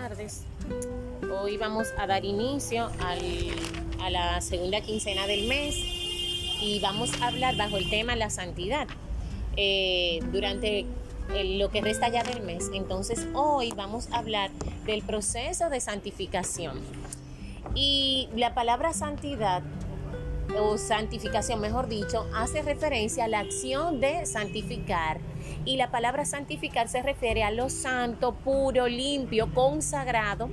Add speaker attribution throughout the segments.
Speaker 1: tardes. Hoy vamos a dar inicio a la segunda quincena del mes y vamos a hablar bajo el tema la santidad eh, durante lo que resta ya del mes. Entonces hoy vamos a hablar del proceso de santificación. Y la palabra santidad o santificación, mejor dicho, hace referencia a la acción de santificar. Y la palabra santificar se refiere a lo santo, puro, limpio, consagrado.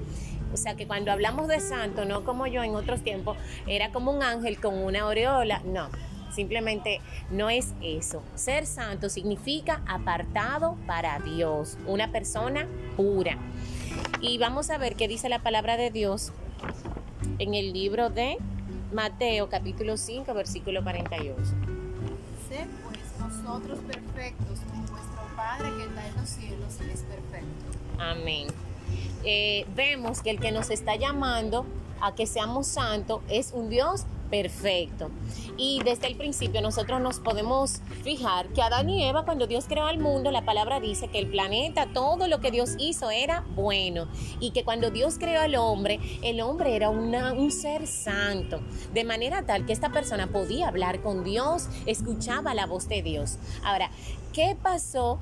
Speaker 1: O sea que cuando hablamos de santo, no como yo en otros tiempos, era como un ángel con una aureola, no. Simplemente no es eso. Ser santo significa apartado para Dios, una persona pura. Y vamos a ver qué dice la palabra de Dios en el libro de Mateo capítulo 5, versículo 48.
Speaker 2: Sed vosotros perfectos, como vuestro Padre que está en los cielos es perfecto.
Speaker 1: Amén. Eh, vemos que el que nos está llamando a que seamos santos es un Dios perfecto. Y desde el principio nosotros nos podemos fijar que Adán y Eva, cuando Dios creó al mundo, la palabra dice que el planeta, todo lo que Dios hizo era bueno. Y que cuando Dios creó al hombre, el hombre era un ser santo. De manera tal que esta persona podía hablar con Dios, escuchaba la voz de Dios. Ahora, ¿qué pasó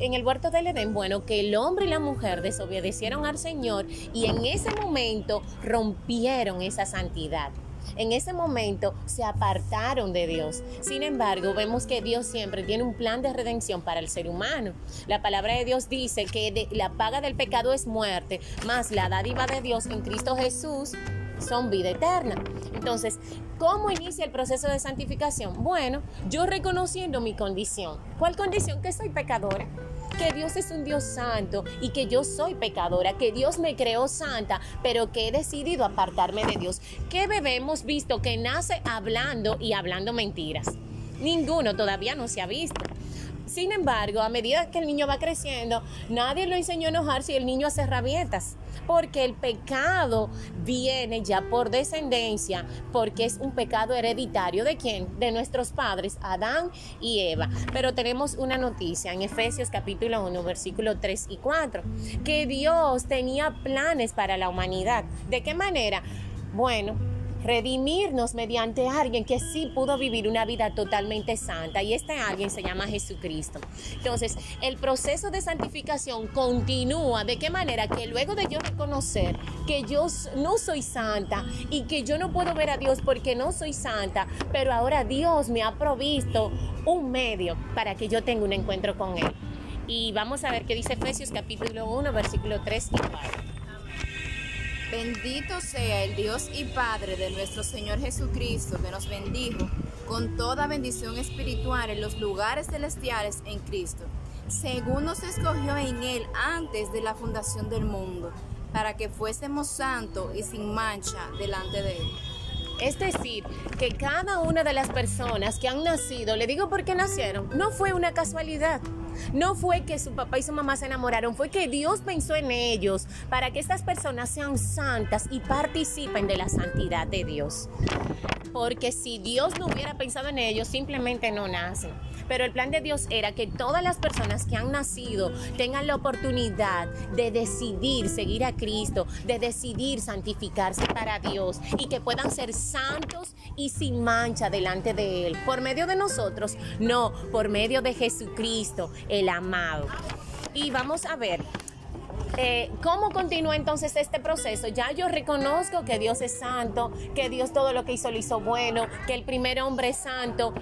Speaker 1: en el huerto del Edén, bueno, que el hombre y la mujer desobedecieron al Señor y en ese momento rompieron esa santidad en ese momento se apartaron de Dios. Sin embargo, vemos que Dios siempre tiene un plan de redención para el ser humano. La palabra de Dios dice que la paga del pecado es muerte, más la dádiva de Dios en Cristo Jesús son vida eterna. Entonces, ¿cómo inicia el proceso de santificación? Bueno, yo reconociendo mi condición. ¿Cuál condición? Que soy pecadora que Dios es un Dios santo y que yo soy pecadora, que Dios me creó santa, pero que he decidido apartarme de Dios. ¿Qué bebé hemos visto que nace hablando y hablando mentiras? Ninguno todavía no se ha visto. Sin embargo, a medida que el niño va creciendo, nadie lo enseñó a enojar si el niño hace rabietas, porque el pecado viene ya por descendencia, porque es un pecado hereditario de quién? De nuestros padres, Adán y Eva. Pero tenemos una noticia en Efesios capítulo 1, versículo 3 y 4, que Dios tenía planes para la humanidad. ¿De qué manera? Bueno, redimirnos mediante alguien que sí pudo vivir una vida totalmente santa y este alguien se llama Jesucristo. Entonces, el proceso de santificación continúa de qué manera que luego de yo reconocer que yo no soy santa y que yo no puedo ver a Dios porque no soy santa, pero ahora Dios me ha provisto un medio para que yo tenga un encuentro con Él. Y vamos a ver qué dice Efesios capítulo 1, versículo 3 y 4.
Speaker 2: Bendito sea el Dios y Padre de nuestro Señor Jesucristo, que nos bendijo con toda bendición espiritual en los lugares celestiales en Cristo, según nos escogió en Él antes de la fundación del mundo, para que fuésemos santos y sin mancha delante de Él.
Speaker 1: Es decir, que cada una de las personas que han nacido, le digo por qué nacieron, no fue una casualidad. No fue que su papá y su mamá se enamoraron, fue que Dios pensó en ellos para que estas personas sean santas y participen de la santidad de Dios. Porque si Dios no hubiera pensado en ellos, simplemente no nacen. Pero el plan de Dios era que todas las personas que han nacido tengan la oportunidad de decidir seguir a Cristo, de decidir santificarse para Dios y que puedan ser santos y sin mancha delante de Él. Por medio de nosotros, no, por medio de Jesucristo, el amado. Y vamos a ver eh, ¿Cómo continúa entonces este proceso? Ya yo reconozco que Dios es santo, que Dios todo lo que hizo lo hizo bueno, que el primer hombre es santo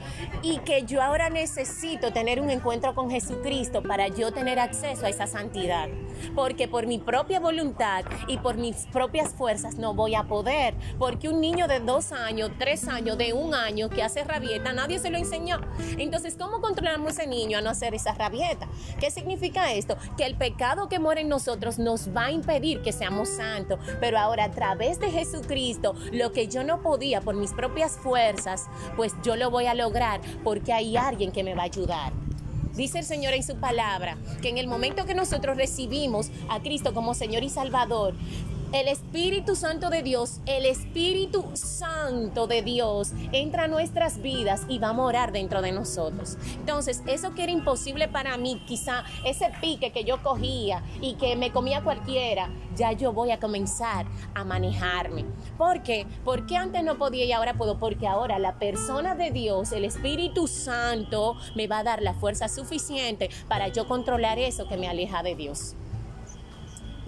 Speaker 1: y que yo ahora necesito tener un encuentro con Jesucristo para yo tener acceso a esa santidad. Porque por mi propia voluntad y por mis propias fuerzas no voy a poder. Porque un niño de dos años, tres años, de un año que hace rabieta, nadie se lo enseñó. Entonces, ¿cómo controlamos ese niño a no hacer esa rabieta? ¿Qué significa esto? Que el pecado que muere en nosotros nos va a impedir que seamos santos. Pero ahora a través de Jesucristo, lo que yo no podía por mis propias fuerzas, pues yo lo voy a lograr porque hay alguien que me va a ayudar. Dice el Señor en su palabra que en el momento que nosotros recibimos a Cristo como Señor y Salvador, el Espíritu Santo de Dios, el Espíritu Santo de Dios entra a nuestras vidas y va a morar dentro de nosotros. Entonces, eso que era imposible para mí, quizá ese pique que yo cogía y que me comía cualquiera, ya yo voy a comenzar a manejarme. ¿Por qué? Porque antes no podía y ahora puedo, porque ahora la persona de Dios, el Espíritu Santo, me va a dar la fuerza suficiente para yo controlar eso que me aleja de Dios.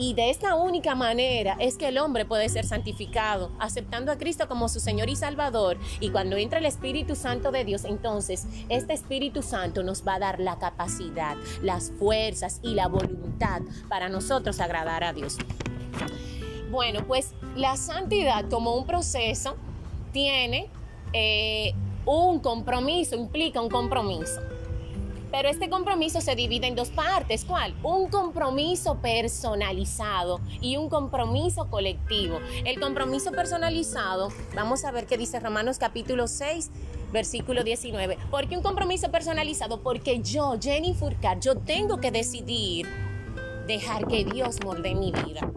Speaker 1: Y de esta única manera es que el hombre puede ser santificado, aceptando a Cristo como su Señor y Salvador. Y cuando entra el Espíritu Santo de Dios, entonces este Espíritu Santo nos va a dar la capacidad, las fuerzas y la voluntad para nosotros agradar a Dios. Bueno, pues la santidad como un proceso tiene eh, un compromiso, implica un compromiso. Pero este compromiso se divide en dos partes. ¿Cuál? Un compromiso personalizado y un compromiso colectivo. El compromiso personalizado, vamos a ver qué dice Romanos capítulo 6, versículo 19. ¿Por qué un compromiso personalizado? Porque yo, Jenny Furcar, yo tengo que decidir dejar que Dios molde mi vida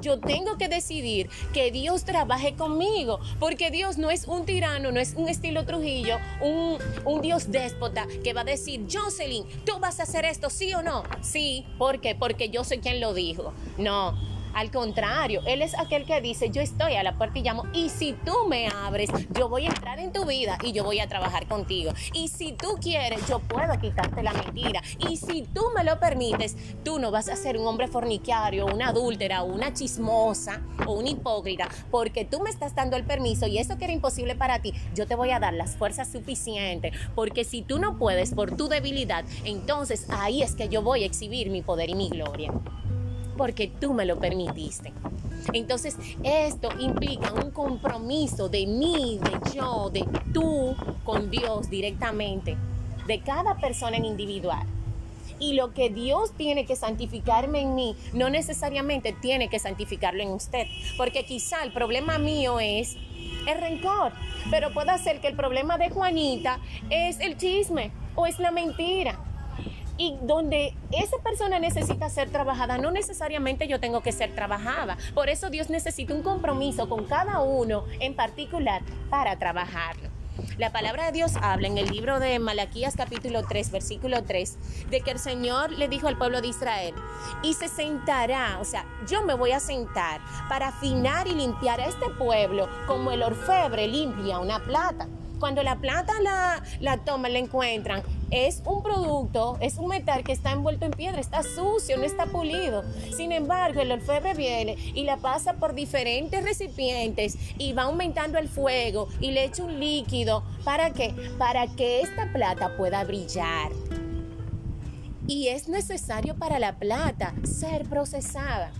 Speaker 1: yo tengo que decidir que Dios trabaje conmigo, porque Dios no es un tirano, no es un estilo Trujillo, un, un Dios déspota que va a decir, Jocelyn, tú vas a hacer esto, sí o no. Sí, ¿por qué? Porque yo soy quien lo dijo. No, al contrario, Él es aquel que dice, yo estoy a la puerta y llamo, y si tú me abres, yo voy a entrar en tu vida y yo voy a trabajar contigo. Y si tú quieres, yo puedo quitarte la mentira. Y si tú me lo permites, tú no vas a ser un hombre fornicario, una adúltera, una chismosa o un hipócrita, porque tú me estás dando el permiso y eso que era imposible para ti, yo te voy a dar las fuerzas suficientes, porque si tú no puedes por tu debilidad, entonces ahí es que yo voy a exhibir mi poder y mi gloria porque tú me lo permitiste. Entonces, esto implica un compromiso de mí, de yo, de tú con Dios directamente, de cada persona en individual. Y lo que Dios tiene que santificarme en mí, no necesariamente tiene que santificarlo en usted. Porque quizá el problema mío es el rencor, pero puede ser que el problema de Juanita es el chisme o es la mentira y donde esa persona necesita ser trabajada, no necesariamente yo tengo que ser trabajada. Por eso Dios necesita un compromiso con cada uno en particular para trabajarlo. La palabra de Dios habla en el libro de Malaquías capítulo 3, versículo 3, de que el Señor le dijo al pueblo de Israel, y se sentará, o sea, yo me voy a sentar para afinar y limpiar a este pueblo como el orfebre limpia una plata. Cuando la plata la, la toman, la encuentran, es un producto, es un metal que está envuelto en piedra, está sucio, no está pulido. Sin embargo, el orfebre viene y la pasa por diferentes recipientes y va aumentando el fuego y le echa un líquido. ¿Para qué? Para que esta plata pueda brillar. Y es necesario para la plata ser procesada.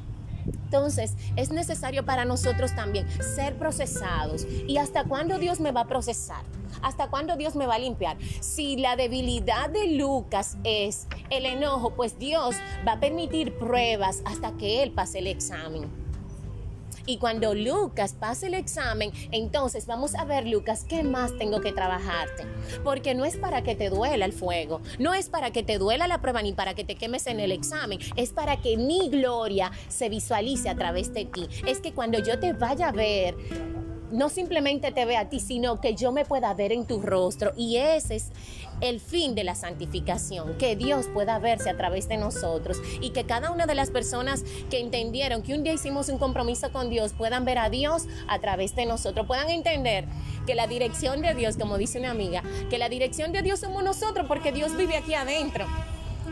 Speaker 1: Entonces, es necesario para nosotros también ser procesados. ¿Y hasta cuándo Dios me va a procesar? ¿Hasta cuándo Dios me va a limpiar? Si la debilidad de Lucas es el enojo, pues Dios va a permitir pruebas hasta que Él pase el examen. Y cuando Lucas pase el examen, entonces vamos a ver, Lucas, ¿qué más tengo que trabajarte? Porque no es para que te duela el fuego, no es para que te duela la prueba ni para que te quemes en el examen, es para que mi gloria se visualice a través de ti. Es que cuando yo te vaya a ver, no simplemente te vea a ti, sino que yo me pueda ver en tu rostro. Y ese es el fin de la santificación, que Dios pueda verse a través de nosotros y que cada una de las personas que entendieron que un día hicimos un compromiso con Dios puedan ver a Dios a través de nosotros, puedan entender que la dirección de Dios, como dice una amiga, que la dirección de Dios somos nosotros porque Dios vive aquí adentro.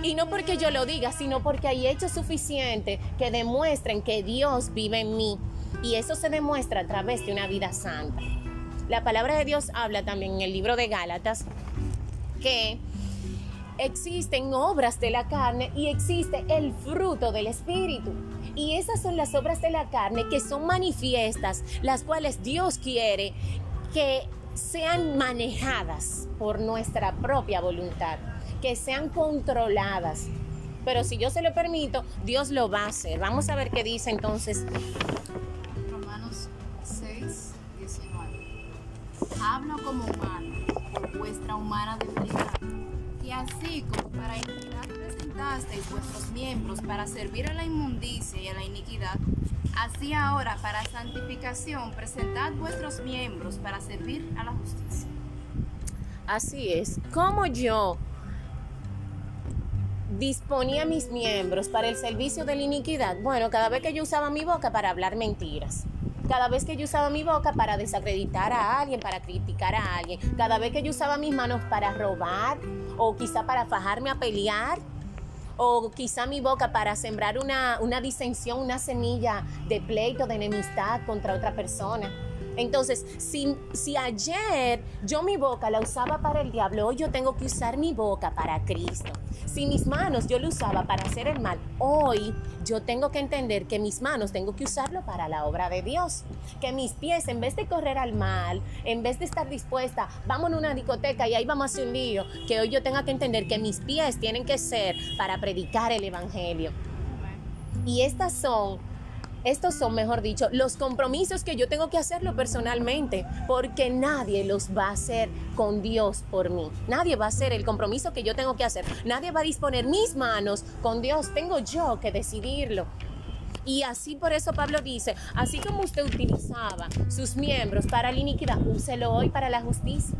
Speaker 1: Y no porque yo lo diga, sino porque hay hechos suficientes que demuestren que Dios vive en mí y eso se demuestra a través de una vida santa. La palabra de Dios habla también en el libro de Gálatas que existen obras de la carne y existe el fruto del Espíritu. Y esas son las obras de la carne que son manifiestas, las cuales Dios quiere que sean manejadas por nuestra propia voluntad, que sean controladas. Pero si yo se lo permito, Dios lo va a hacer. Vamos a ver qué dice entonces
Speaker 2: hablo como humano, vuestra humana debilidad. Y así como para iniquidad presentasteis vuestros miembros para servir a la inmundicia y a la iniquidad, Así ahora, para santificación, presentad vuestros miembros para servir a la justicia.
Speaker 1: Así es. Como yo disponía mis miembros para el servicio de la iniquidad? Bueno, cada vez que yo usaba mi boca para hablar mentiras. Cada vez que yo usaba mi boca para desacreditar a alguien, para criticar a alguien. Cada vez que yo usaba mis manos para robar o quizá para fajarme a pelear o quizá mi boca para sembrar una, una disensión, una semilla de pleito, de enemistad contra otra persona. Entonces, si, ayer yo mi boca la usaba para el diablo, hoy yo tengo que usar mi boca para Cristo. Si mis manos yo la usaba para hacer el mal, hoy yo tengo que entender que mis manos tengo que usarlo para la obra de Dios. Que mis pies, en vez de correr al mal, en vez de estar dispuesta, vamos a una discoteca y ahí vamos a hacer un lío, que hoy yo tenga que entender que mis pies tienen que ser para predicar el Evangelio. Y estas son estos son, mejor dicho, los compromisos que yo tengo que hacerlo personalmente, porque nadie los va a hacer con Dios por mí. Nadie va a hacer el compromiso que yo tengo que hacer. Nadie va a disponer mis manos con Dios. Tengo yo que decidirlo. Y así por eso Pablo dice, así como usted utilizaba sus miembros para la iniquidad, úselo hoy para la justicia.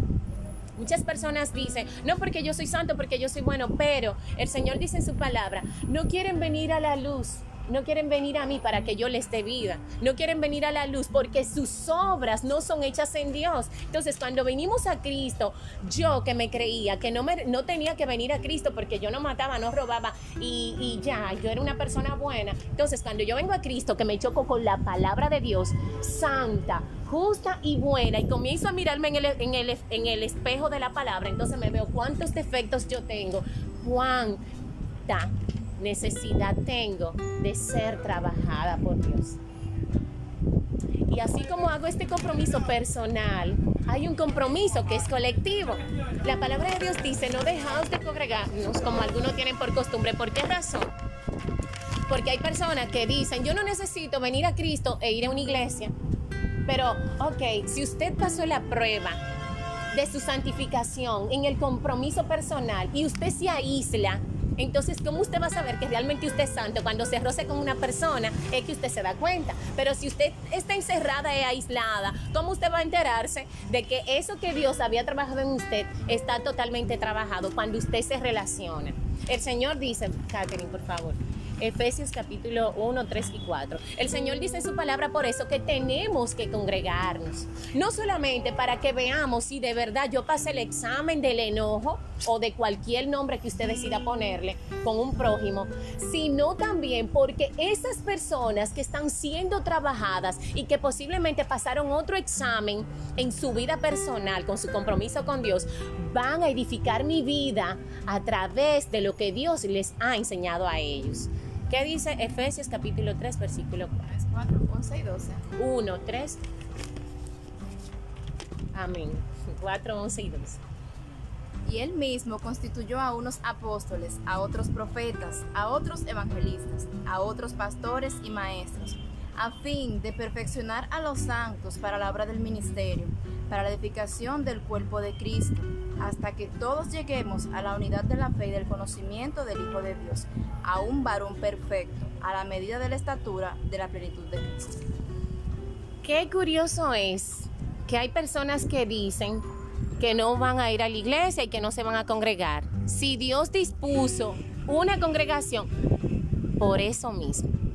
Speaker 1: Muchas personas dicen, no porque yo soy santo, porque yo soy bueno, pero el Señor dice en su palabra, no quieren venir a la luz no quieren venir a mí para que yo les dé vida. No quieren venir a la luz porque sus obras no son hechas en Dios. Entonces, cuando venimos a Cristo, yo que me creía que no, me, no tenía que venir a Cristo porque yo no mataba, no robaba y, ya, yo era una persona buena. Entonces, cuando yo vengo a Cristo, que me choco con la palabra de Dios, santa, justa y buena, y comienzo a mirarme en el, en el, en el espejo de la palabra, entonces me veo cuántos defectos yo tengo, cuánta necesidad tengo de ser trabajada por Dios. Y así como hago este compromiso personal, hay un compromiso que es colectivo. La palabra de Dios dice, no dejaos de congregarnos como algunos tienen por costumbre. ¿Por qué razón? Porque hay personas que dicen, yo no necesito venir a Cristo e ir a una iglesia. Pero, ok, si usted pasó la prueba de su santificación en el compromiso personal y usted se aísla, entonces, ¿cómo usted va a saber que realmente usted es santo? Cuando se roce con una persona, es que usted se da cuenta. Pero si usted está encerrada y aislada, ¿cómo usted va a enterarse de que eso que Dios había trabajado en usted está totalmente trabajado cuando usted se relaciona? El Señor dice, Catherine, por favor. Efesios capítulo 1, 3 y 4. El Señor dice en su palabra por eso que tenemos que congregarnos. No solamente para que veamos si de verdad yo pasé el examen del enojo o de cualquier nombre que usted decida ponerle con un prójimo, sino también porque esas personas que están siendo trabajadas y que posiblemente pasaron otro examen en su vida personal con su compromiso con Dios, van a edificar mi vida a través de lo que Dios les ha enseñado a ellos. ¿Qué dice Efesios capítulo 3, versículo
Speaker 2: 4, 11 y 12?
Speaker 1: 1, 3. Amén. 4, 11 y 12.
Speaker 2: Y él mismo constituyó a unos apóstoles, a otros profetas, a otros evangelistas, a otros pastores y maestros, a fin de perfeccionar a los santos para la obra del ministerio, para la edificación del cuerpo de Cristo hasta que todos lleguemos a la unidad de la fe y del conocimiento del Hijo de Dios, a un varón perfecto, a la medida de la estatura de la plenitud de Cristo.
Speaker 1: Qué curioso es que hay personas que dicen que no van a ir a la iglesia y que no se van a congregar. Si Dios dispuso una congregación, por eso mismo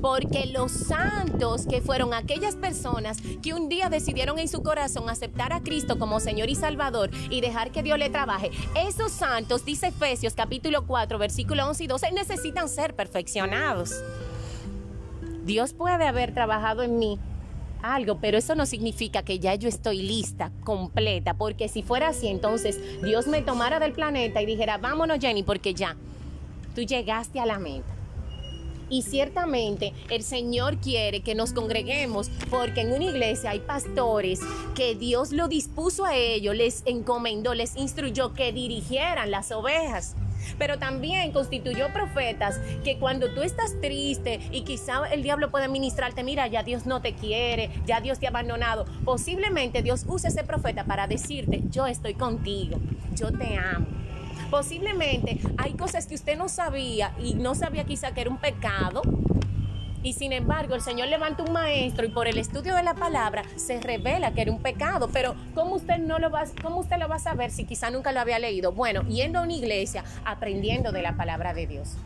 Speaker 1: porque los santos que fueron aquellas personas que un día decidieron en su corazón aceptar a Cristo como Señor y Salvador y dejar que Dios le trabaje, esos santos, dice Efesios capítulo 4, versículo 11 y 12, necesitan ser perfeccionados. Dios puede haber trabajado en mí algo, pero eso no significa que ya yo estoy lista, completa, porque si fuera así, entonces Dios me tomara del planeta y dijera, vámonos Jenny, porque ya, tú llegaste a la meta. Y ciertamente el Señor quiere que nos congreguemos porque en una iglesia hay pastores que Dios lo dispuso a ellos, les encomendó, les instruyó que dirigieran las ovejas. Pero también constituyó profetas que cuando tú estás triste y quizá el diablo puede ministrarte, mira, ya Dios no te quiere, ya Dios te ha abandonado, posiblemente Dios use ese profeta para decirte, yo estoy contigo, yo te amo. Posiblemente hay cosas que usted no sabía y no sabía quizá que era un pecado Y sin embargo, el Señor levanta un maestro y por el estudio de la palabra se revela que era un pecado. Pero ¿cómo usted no lo va, cómo usted lo va a saber si quizá nunca lo había leído? Bueno, yendo a una iglesia, aprendiendo de la palabra de Dios.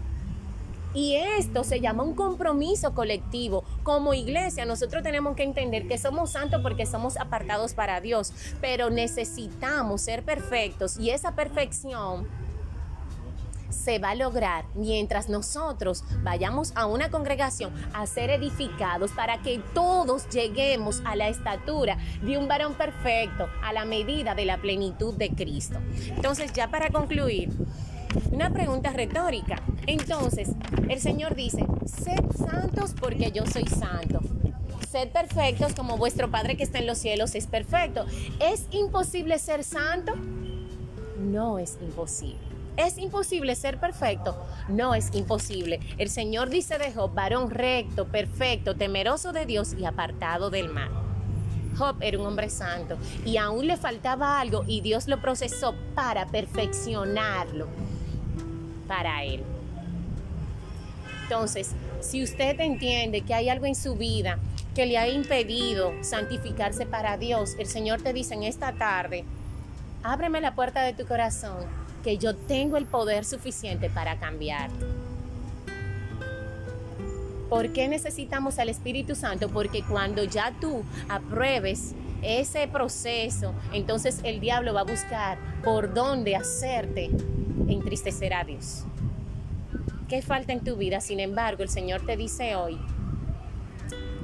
Speaker 1: Y esto se llama un compromiso colectivo. Como iglesia, nosotros tenemos que entender que somos santos porque somos apartados para Dios, pero necesitamos ser perfectos y esa perfección se va a lograr mientras nosotros vayamos a una congregación a ser edificados para que todos lleguemos a la estatura de un varón perfecto, a la medida de la plenitud de Cristo. Entonces, ya para concluir, una pregunta retórica. Entonces, el Señor dice, sed santos porque yo soy santo. Sed perfectos como vuestro Padre que está en los cielos es perfecto. ¿Es imposible ser santo? No es imposible. ¿Es imposible ser perfecto? No es imposible. El Señor dice de Job, varón recto, perfecto, temeroso de Dios y apartado del mal. Job era un hombre santo y aún le faltaba algo y Dios lo procesó para perfeccionarlo para Él. Entonces, si usted entiende que hay algo en su vida que le ha impedido santificarse para Dios, el Señor te dice en esta tarde, ábreme la puerta de tu corazón, que yo tengo el poder suficiente para cambiarte. ¿Por qué necesitamos al Espíritu Santo? Porque cuando ya tú apruebes ese proceso, entonces el diablo va a buscar por dónde hacerte entristecer a Dios. ¿Qué falta en tu vida? Sin embargo, el Señor te dice hoy,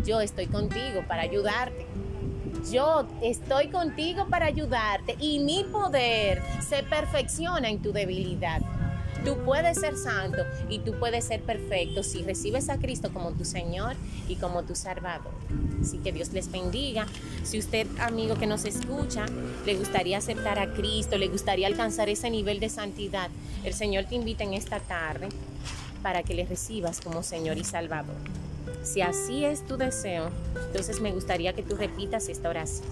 Speaker 1: yo estoy contigo para ayudarte. Yo estoy contigo para ayudarte y mi poder se perfecciona en tu debilidad. Tú puedes ser santo y tú puedes ser perfecto si recibes a Cristo como tu Señor y como tu Salvador. Así que Dios les bendiga. Si usted, amigo que nos escucha, le gustaría aceptar a Cristo, le gustaría alcanzar ese nivel de santidad, el Señor te invita en esta tarde para que le recibas como Señor y Salvador. Si así es tu deseo, entonces me gustaría que tú repitas esta oración.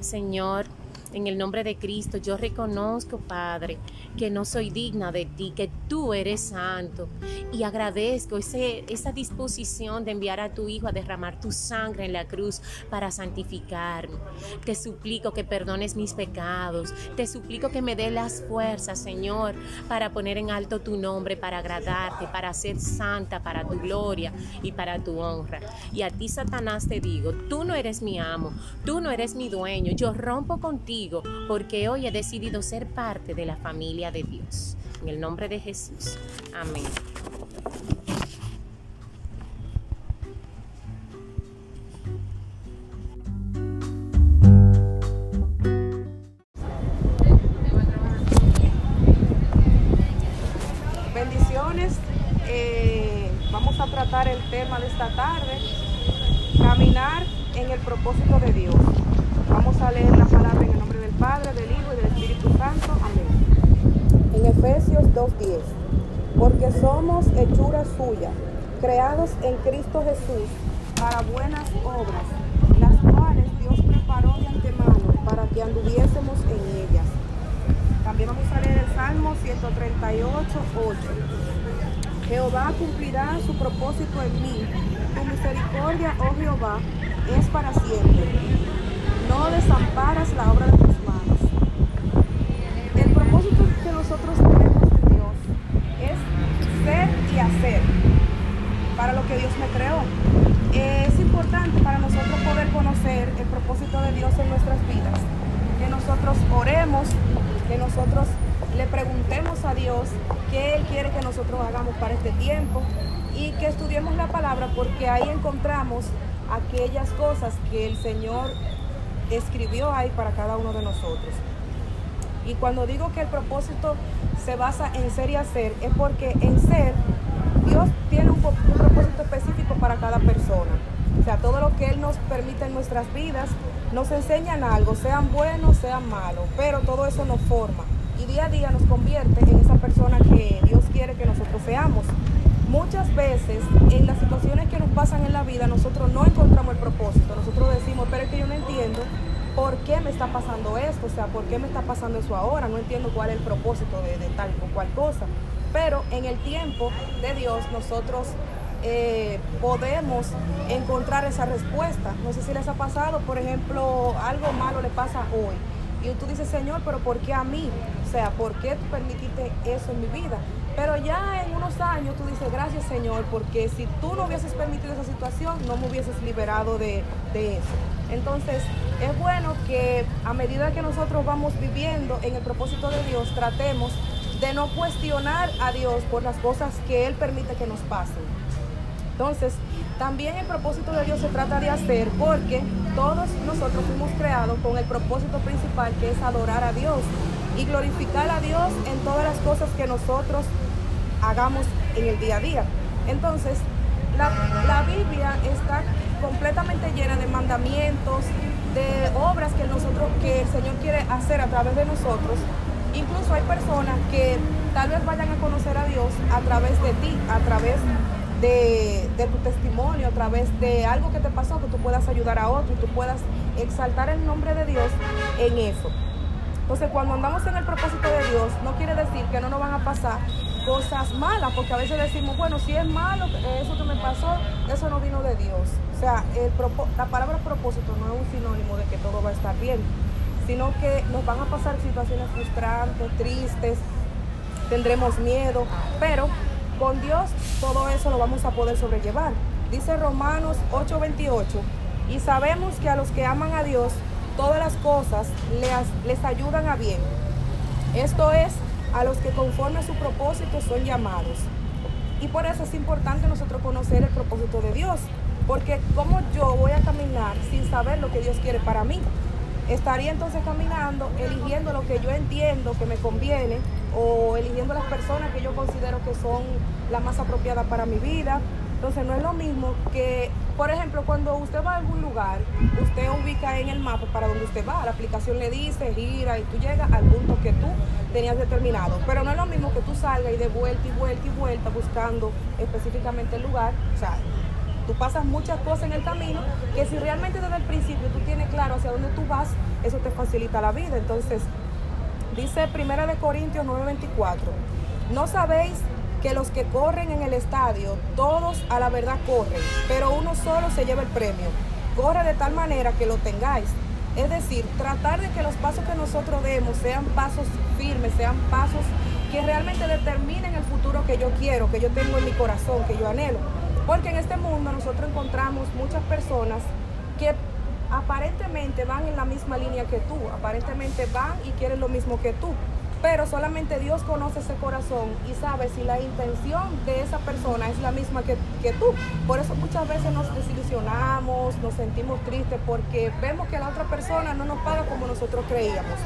Speaker 1: Señor, en el nombre de Cristo, yo reconozco, Padre, que no soy digna de ti, que tú eres santo. Y agradezco esa disposición de enviar a tu Hijo a derramar tu sangre en la cruz para santificarme. Te suplico que perdones mis pecados. Te suplico que me dé las fuerzas, Señor, para poner en alto tu nombre, para agradarte, para ser santa, para tu gloria y para tu honra. Y a ti, Satanás, te digo, tú no eres mi amo, tú no eres mi dueño. Yo rompo contigo porque hoy he decidido ser parte de la familia de Dios. En el nombre de Jesús. Amén.
Speaker 3: Bendiciones. Eh, vamos a tratar el tema de esta tarde, caminar en el propósito de Dios. Vamos a leer la palabra en el nombre del Padre, del Hijo y del Espíritu Santo. Amén. En Efesios 2.10. Porque somos hechura suya, creados en Cristo Jesús para buenas obras, las cuales Dios preparó de antemano para que anduviésemos en ellas. También vamos a leer el Salmo 138, 8. Jehová cumplirá su propósito en mí. Tu misericordia, oh Jehová, es para siempre no desamparas la obra de tus manos. El propósito que nosotros tenemos en Dios es ser y hacer para lo que Dios me creó. Es importante para nosotros poder conocer el propósito de Dios en nuestras vidas, que nosotros oremos, que nosotros le preguntemos a Dios qué Él quiere que nosotros hagamos para este tiempo y que estudiemos la palabra porque ahí encontramos aquellas cosas que el Señor escribió ahí para cada uno de nosotros. Y cuando digo que el propósito se basa en ser y hacer, es porque en ser Dios tiene un, propósito específico para cada persona. O sea, todo lo que Él nos permite en nuestras vidas nos enseñan algo, sean buenos, sean malos, pero todo eso nos forma y día a día nos convierte en esa persona que Dios quiere que nosotros seamos. Muchas veces en las situaciones que nos pasan en la vida nosotros no encontramos el propósito. Nosotros decimos, pero es que yo no entiendo por qué me está pasando esto, o sea, por qué me está pasando eso ahora, no entiendo cuál es el propósito de, tal o cual cosa. Pero en el tiempo de Dios nosotros eh, podemos encontrar esa respuesta. No sé si les ha pasado, por ejemplo, algo malo le pasa hoy. Y tú dices, Señor, pero ¿por qué a mí? O sea, ¿por qué tú permitiste eso en mi vida? Pero ya en unos años tú dices, gracias Señor, porque si tú no hubieses permitido esa situación, no me hubieses liberado de, de eso. Entonces, es bueno que a medida que nosotros vamos viviendo en el propósito de Dios, tratemos de no cuestionar a Dios por las cosas que Él permite que nos pasen. Entonces, también el propósito de Dios se trata de hacer porque todos nosotros fuimos creados con el propósito principal que es adorar a Dios y glorificar a Dios en las cosas que nosotros hagamos en el día a día. Entonces, la, la Biblia está completamente llena de mandamientos, de obras que nosotros, que el Señor quiere hacer a través de nosotros. Incluso hay personas que tal vez vayan a conocer a Dios a través de ti, a través de, de, tu testimonio, a través de algo que te pasó, que tú puedas ayudar a otro y tú puedas exaltar el nombre de Dios en eso. Entonces, cuando andamos en el propósito de Dios, no quiere decir que no nos van a pasar cosas malas, porque a veces decimos, bueno, si es malo, eso que me pasó, eso no vino de Dios. O sea, el la palabra propósito no es un sinónimo de que todo va a estar bien, sino que nos van a pasar situaciones frustrantes, tristes, tendremos miedo, pero con Dios todo eso lo vamos a poder sobrellevar. Dice Romanos 8:28, y sabemos que a los que aman a Dios, todas las cosas les, les ayudan a bien. Esto es a los que conforme a su propósito son llamados. Y por eso es importante nosotros conocer el propósito de Dios, porque como yo voy a caminar sin saber lo que Dios quiere para mí, estaría entonces caminando, eligiendo lo que yo entiendo que me conviene o eligiendo las personas que yo considero que son las más apropiadas para mi vida. Entonces no es lo mismo que, por ejemplo, cuando usted va a algún lugar, usted ubica en el mapa para donde usted va, la aplicación le dice, gira y tú llegas al punto que tú tenías determinado. Pero no es lo mismo que tú salgas y de vuelta y vuelta y vuelta buscando específicamente el lugar. O sea, tú pasas muchas cosas en el camino que si realmente desde el principio tú tienes claro hacia dónde tú vas, eso te facilita la vida. Entonces, dice Primera de Corintios 9:24, no sabéis que los que corren en el estadio, todos a la verdad corren, pero uno solo se lleva el premio. Corre de tal manera que lo tengáis. Es decir, tratar de que los pasos que nosotros demos sean pasos firmes, sean pasos que realmente determinen el futuro que yo quiero, que yo tengo en mi corazón, que yo anhelo. Porque en este mundo nosotros encontramos muchas personas que aparentemente van en la misma línea que tú, aparentemente van y quieren lo mismo que tú, pero solamente Dios conoce ese corazón y sabe si la intención de esa persona es la misma que, que, tú. Por eso muchas veces nos desilusionamos, nos sentimos tristes porque vemos que la otra persona no nos paga como nosotros creíamos.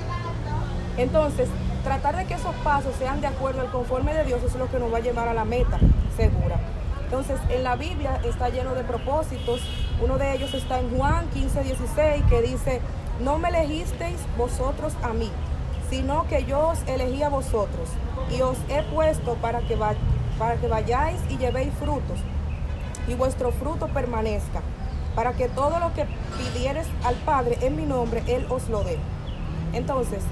Speaker 3: Entonces, tratar de que esos pasos sean de acuerdo al conforme de Dios es lo que nos va a llevar a la meta segura. Entonces, en la Biblia está lleno de propósitos. Uno de ellos está en Juan 15, 16, que dice, no me elegisteis vosotros a mí, sino que yo os elegí a vosotros y os he puesto para que, para que vayáis y llevéis frutos y vuestro fruto permanezca, para que todo lo que pidieres al Padre en mi nombre, Él os lo dé. Entonces,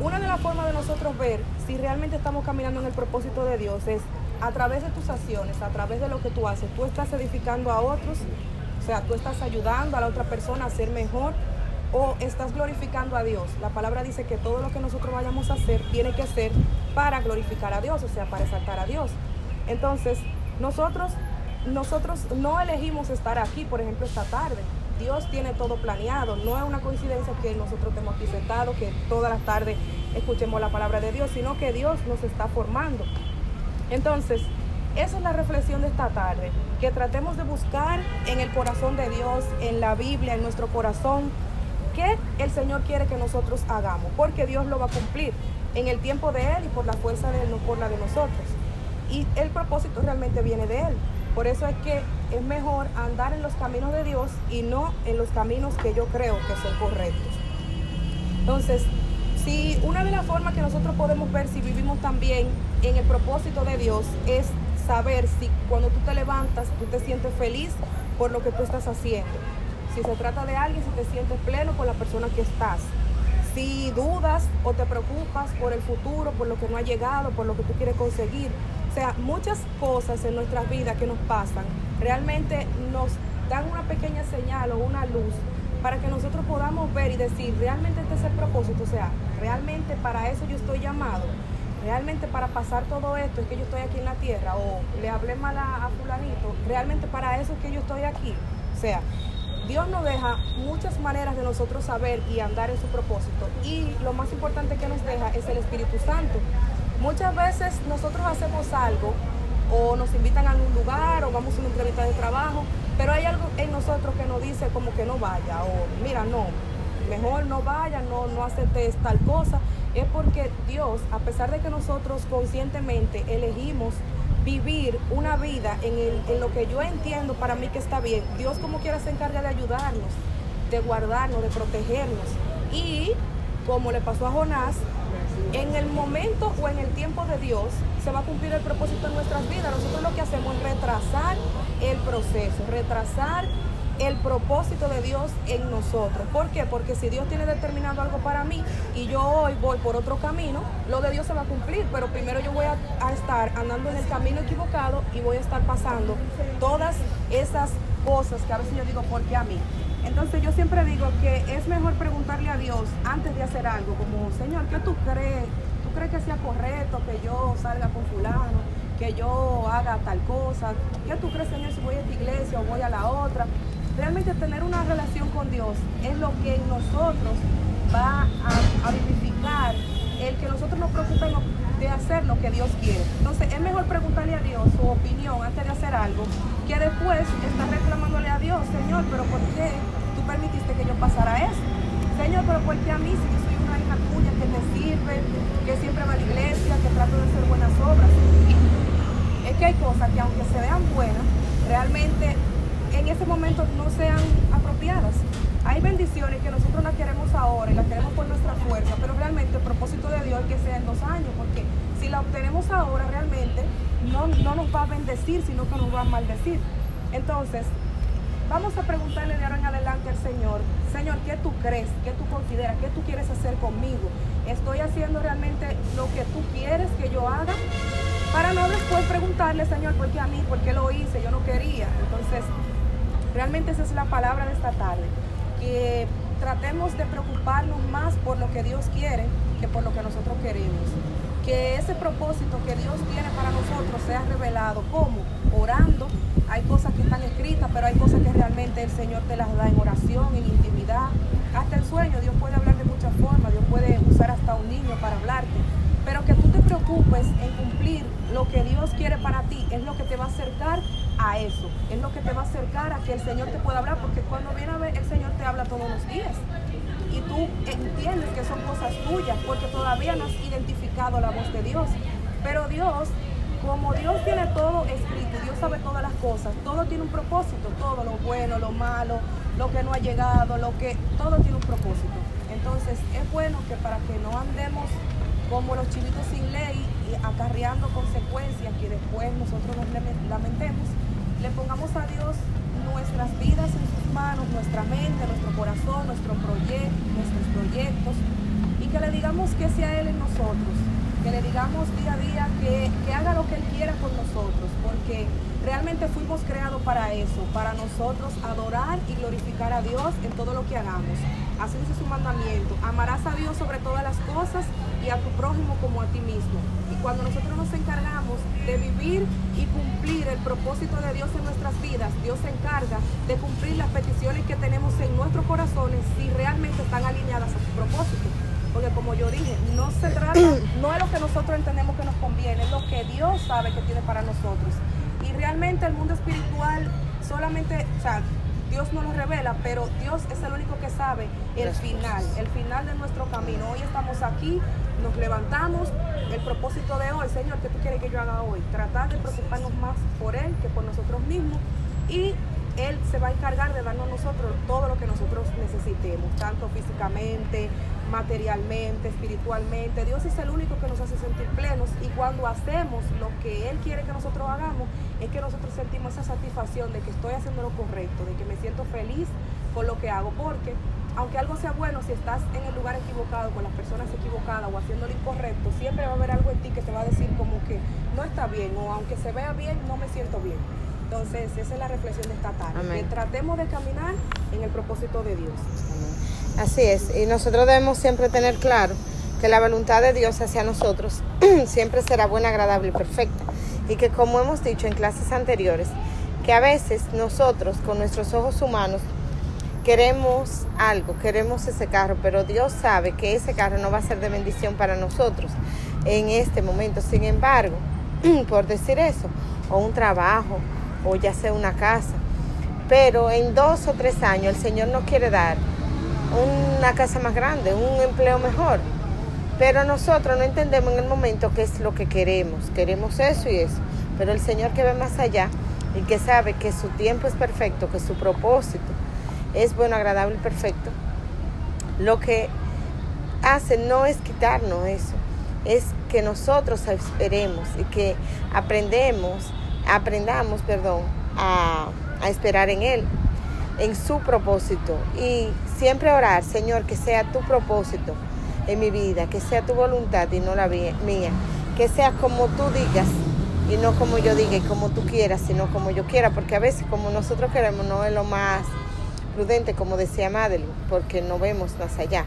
Speaker 3: una de las formas de nosotros ver si realmente estamos caminando en el propósito de Dios es a través de tus acciones, a través de lo que tú haces. Tú estás edificando a otros, o sea, tú estás ayudando a la otra persona a ser mejor o estás glorificando a Dios. La palabra dice que todo lo que nosotros vayamos a hacer tiene que ser para glorificar a Dios, o sea, para exaltar a Dios. Entonces, nosotros, nosotros no elegimos estar aquí, por ejemplo, esta tarde. Dios tiene todo planeado. No es una coincidencia que nosotros estemos aquí sentados, que toda la tarde escuchemos la palabra de Dios, sino que Dios nos está formando. Entonces, esa es la reflexión de esta tarde, que tratemos de buscar en el corazón de Dios, en la Biblia, en nuestro corazón, qué el Señor quiere que nosotros hagamos, porque Dios lo va a cumplir en el tiempo de Él y por la fuerza de Él, no por la de nosotros. Y el propósito realmente viene de Él. Por eso es que es mejor andar en los caminos de Dios y no en los caminos que yo creo que son correctos. Entonces, si una de las formas que nosotros podemos ver si vivimos también en el propósito de Dios es saber si cuando tú te levantas tú te sientes feliz por lo que tú estás haciendo si se trata de alguien, si te sientes pleno con la persona que estás. Si dudas o te preocupas por el futuro, por lo que no ha llegado, por lo que tú quieres conseguir, O sea, muchas cosas en nuestras vidas que nos pasan realmente nos dan una pequeña señal o una luz para que nosotros podamos ver y decir, realmente este es el propósito, o sea, realmente para eso yo estoy llamado, realmente para pasar todo esto es que yo estoy aquí en la tierra, o le hablé mal a, fulanito, realmente para eso es que yo estoy aquí. O sea, Dios nos deja muchas maneras de nosotros saber y andar en su propósito. Y lo más importante que nos deja es el Espíritu Santo. Muchas veces nosotros hacemos algo o nos invitan a un lugar o vamos a una entrevista de trabajo, pero hay algo en nosotros que nos dice como que no vaya o mira, no, mejor no vaya, no, no aceptes tal cosa. Es porque Dios, a pesar de que nosotros conscientemente elegimos vivir una vida en, en lo que yo entiendo para mí que está bien, Dios como quiera se encarga de ayudarnos, de guardarnos, de protegernos. Y como le pasó a Jonás, en el momento o en el tiempo de Dios se va a cumplir el propósito en nuestras vidas. Nosotros lo que hacemos es retrasar el proceso, retrasar el propósito de Dios en nosotros. ¿Por qué? Porque si Dios tiene determinado algo para mí y yo hoy voy por otro camino, lo de Dios se va a cumplir, pero primero yo voy a, estar andando en el camino equivocado y voy a estar pasando todas esas cosas que a veces yo digo, ¿por qué a mí? Entonces yo siempre digo que es mejor preguntarle a Dios antes de hacer algo, como, Señor, ¿qué tú crees? ¿Tú crees que sea correcto que yo salga con fulano? Que yo haga tal cosa? ¿Qué tú crees, Señor, si voy a esta iglesia o voy a la otra? Realmente tener una relación con Dios es lo que en nosotros va a, vivificar el que nosotros nos preocupemos de hacer lo que Dios quiere. Entonces es mejor preguntarle a Dios su opinión antes de hacer algo que después estar reclamándole a Dios, Señor, pero ¿por qué tú permitiste que yo pasara eso? Señor, pero ¿por qué a mí si yo soy una hija tuya que te sirve, que siempre va a la iglesia, que trato de hacer buenas obras? Es que hay cosas que aunque se vean buenas, realmente en ese momento no sean apropiadas. Hay bendiciones que nosotros las queremos ahora y las queremos por nuestra fuerza, pero realmente el propósito de Dios es que sea en dos años, porque si la obtenemos ahora realmente no, no nos va a bendecir, sino que nos va a maldecir. Entonces, vamos a preguntarle de ahora en adelante al Señor, Señor, ¿qué tú crees? ¿Qué tú consideras? ¿Qué tú quieres hacer conmigo? ¿Estoy haciendo realmente lo que tú quieres que yo haga? Para no después preguntarle, Señor, ¿por qué a mí? ¿Por qué lo hice? Yo no quería. Entonces, realmente esa es la palabra de esta tarde que tratemos de preocuparnos más por lo que Dios quiere que por lo que nosotros queremos. Que ese propósito que Dios tiene para nosotros sea revelado. ¿Cómo? Orando. Hay cosas que están escritas, pero hay cosas que realmente el Señor te las da en oración, en intimidad. Hasta el sueño, Dios puede hablar de muchas formas, Dios puede usar hasta un niño para hablarte. Pero que tú te preocupes en cumplir lo que Dios quiere para ti es lo que te va a acercar a eso. Es lo que te va a acercar a que el Señor te pueda hablar, porque cuando viene a ver, el Señor te habla todos los días. Y tú entiendes que son cosas tuyas, porque todavía no has identificado la voz de Dios. Pero Dios, como Dios tiene todo escrito, Dios sabe todas las cosas, todo tiene un propósito, todo lo bueno, lo malo, lo que no ha llegado, lo que, todo tiene un propósito. Entonces es bueno que para que no andemos como los chivitos sin ley y acarreando consecuencias que después nosotros nos lamentemos, le pongamos a Dios nuestras vidas en sus manos, nuestra mente, nuestro corazón, nuestro proyecto, nuestros proyectos, y que le digamos que sea Él en nosotros, que le digamos día a día que, que haga lo que Él quiera con nosotros, porque realmente fuimos creados para eso, para nosotros adorar y glorificar a Dios en todo lo que hagamos. Así dice su mandamiento, amarás a Dios sobre todas las cosas y a tu prójimo como a ti mismo. Y cuando nosotros nos encargamos de vivir y cumplir el propósito de Dios en nuestras vidas, Dios se encarga de cumplir las peticiones que tenemos en nuestros corazones si realmente están alineadas a su propósito. Porque como yo dije, no se trata, no es lo que nosotros entendemos que nos conviene, es lo que Dios sabe que tiene para nosotros. Y realmente el mundo espiritual solamente, o sea, Dios no lo revela, pero Dios es el único que sabe el final, el final de nuestro camino. Hoy estamos aquí, nos levantamos, el propósito de hoy, Señor, ¿qué tú quieres que yo haga hoy? Tratar de preocuparnos más por Él que por nosotros mismos y Él se va a encargar de darnos nosotros todo lo que nosotros necesitemos, tanto físicamente, materialmente, espiritualmente. Dios es el único que nos hace sentir plenos y cuando hacemos lo que Él quiere que nosotros hagamos, es que nosotros sentimos esa satisfacción de que estoy haciendo lo correcto, de que me siento feliz con lo que hago, porque aunque algo sea bueno, si estás en el lugar equivocado, con las personas equivocadas o haciendo lo incorrecto, siempre va a haber algo en ti que te va a decir como que no está bien o aunque se vea bien, no me siento bien. Entonces, esa es la reflexión de esta tarde. Que tratemos de caminar en el propósito de Dios.
Speaker 4: Así es. Y nosotros debemos siempre tener claro que la voluntad de Dios hacia nosotros siempre será buena, agradable y perfecta. Y que como hemos dicho en clases anteriores, que a veces nosotros con nuestros ojos humanos queremos algo, queremos ese carro, pero Dios sabe que ese carro no va a ser de bendición para nosotros en este momento. Sin embargo, por decir eso, o un trabajo, o ya sea una casa, pero en dos o tres años el Señor nos quiere dar una casa más grande, un empleo mejor. Pero nosotros no entendemos en el momento qué es lo que queremos. Queremos eso y eso. Pero el Señor que ve más allá y que sabe que su tiempo es perfecto, que su propósito es bueno, agradable y perfecto, lo que hace no es quitarnos eso, es que nosotros esperemos y que aprendemos, aprendamos, perdón, a, a esperar en Él, en su propósito. Y siempre orar, Señor, que sea tu propósito en mi vida, que sea tu voluntad y no la mía, que sea como tú digas y no como yo diga y como tú quieras, sino como yo quiera, porque a veces como nosotros queremos no es lo más prudente, como decía Madeline, porque no vemos más allá.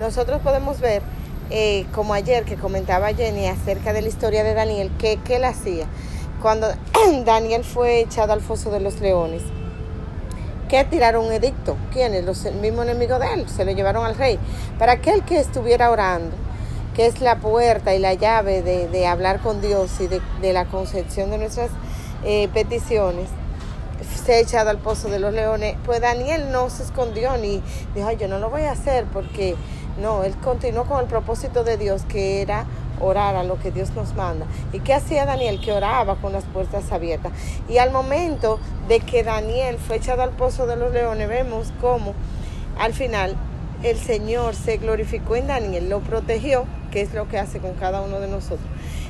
Speaker 4: Nosotros podemos ver, eh, como ayer que comentaba Jenny acerca de la historia de Daniel, que, que él hacía cuando Daniel fue echado al foso de los leones. Que tiraron un edicto. ¿Quiénes? Los mismos enemigos de él. Se lo llevaron al rey. Para aquel que estuviera orando, que es la puerta y la llave de, hablar con Dios y de, la concepción de nuestras eh, peticiones, se ha echado al pozo de los leones, pues Daniel no se escondió ni dijo, yo no lo voy a hacer porque no, él continuó con el propósito de Dios que era orar a lo que Dios nos manda. ¿Y qué hacía Daniel? Que oraba con las puertas abiertas. Y al momento de que Daniel fue echado al pozo de los leones, vemos cómo al final el Señor se glorificó en Daniel, lo protegió, que es lo que hace con cada uno de nosotros.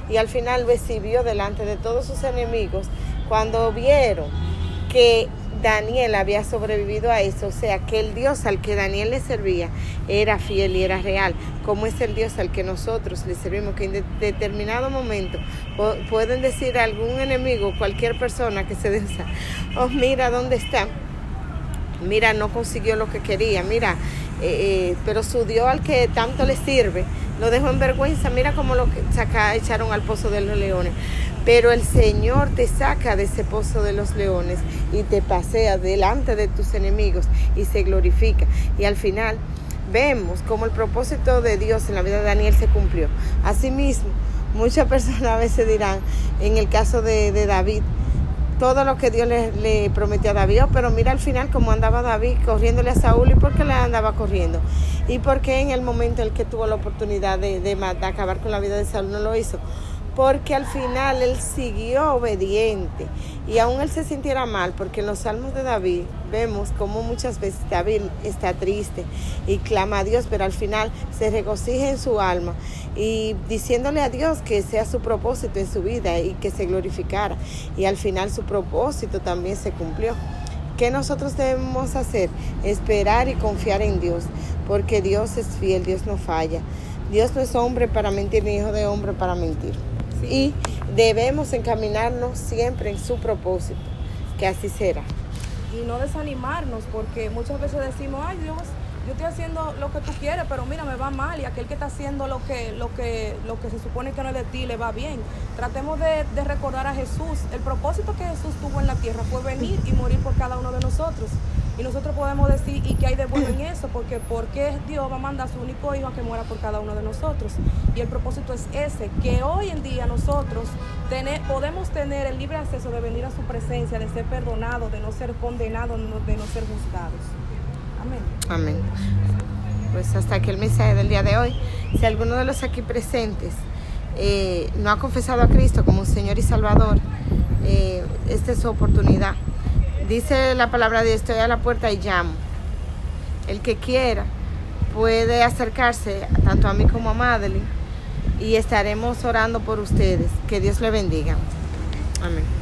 Speaker 4: Y al final recibió delante de todos sus enemigos cuando vieron que Daniel había sobrevivido a eso, o sea, que el Dios al que Daniel le servía era fiel y era real, como es el Dios al que nosotros le servimos, que en determinado momento pueden decir a algún enemigo, cualquier persona que se desa, oh, mira dónde está, mira, no consiguió lo que quería, mira, eh, eh, pero su Dios al que tanto le sirve, lo dejó en vergüenza, mira cómo lo saca, echaron al pozo de los leones. Pero el Señor te saca de ese pozo de los leones y te pasea delante de tus enemigos y se glorifica. Y al final vemos cómo el propósito de Dios en la vida de Daniel se cumplió. Asimismo, muchas personas a veces dirán, en el caso de, David, todo lo que Dios le, prometió a David, pero mira al final cómo andaba David corriéndole a Saúl y por qué le andaba corriendo. Y por qué en el momento en el que tuvo la oportunidad de acabar con la vida de Saúl no lo hizo porque al final él siguió obediente y aún él se sintiera mal, porque en los salmos de David vemos como muchas veces David está triste y clama a Dios, pero al final se regocija en su alma y diciéndole a Dios que sea su propósito en su vida y que se glorificara y al final su propósito también se cumplió. ¿Qué nosotros debemos hacer? Esperar y confiar en Dios, porque Dios es fiel, Dios no falla. Dios no es hombre para mentir, ni hijo de hombre para mentir y debemos encaminarnos siempre en su propósito, que así será.
Speaker 3: Y no desanimarnos, porque muchas veces decimos, ay Dios, yo estoy haciendo lo que tú quieres, pero mira, me va mal y aquel que está haciendo lo que, lo que, lo que se supone que no es de ti le va bien. Tratemos de, de recordar a Jesús. El propósito que Jesús tuvo en la tierra fue venir y morir por cada uno de nosotros. Y nosotros podemos decir, ¿y qué hay de bueno en eso? Porque ¿por qué Dios va a mandar a su único hijo a que muera por cada uno de nosotros? Y el propósito es ese, que hoy en día nosotros podemos tener el libre acceso de venir a su presencia, de ser perdonados, de no ser condenados, de no ser juzgados. Amén.
Speaker 4: Amén. Pues hasta aquí el mensaje del día de hoy. Si alguno de los aquí presentes eh, no ha confesado a Cristo como Señor y Salvador, eh, esta es su oportunidad Dice la palabra de estoy a la puerta y llamo. El que quiera puede acercarse tanto a mí como a Madeline y estaremos orando por ustedes. Que Dios le bendiga. Amén.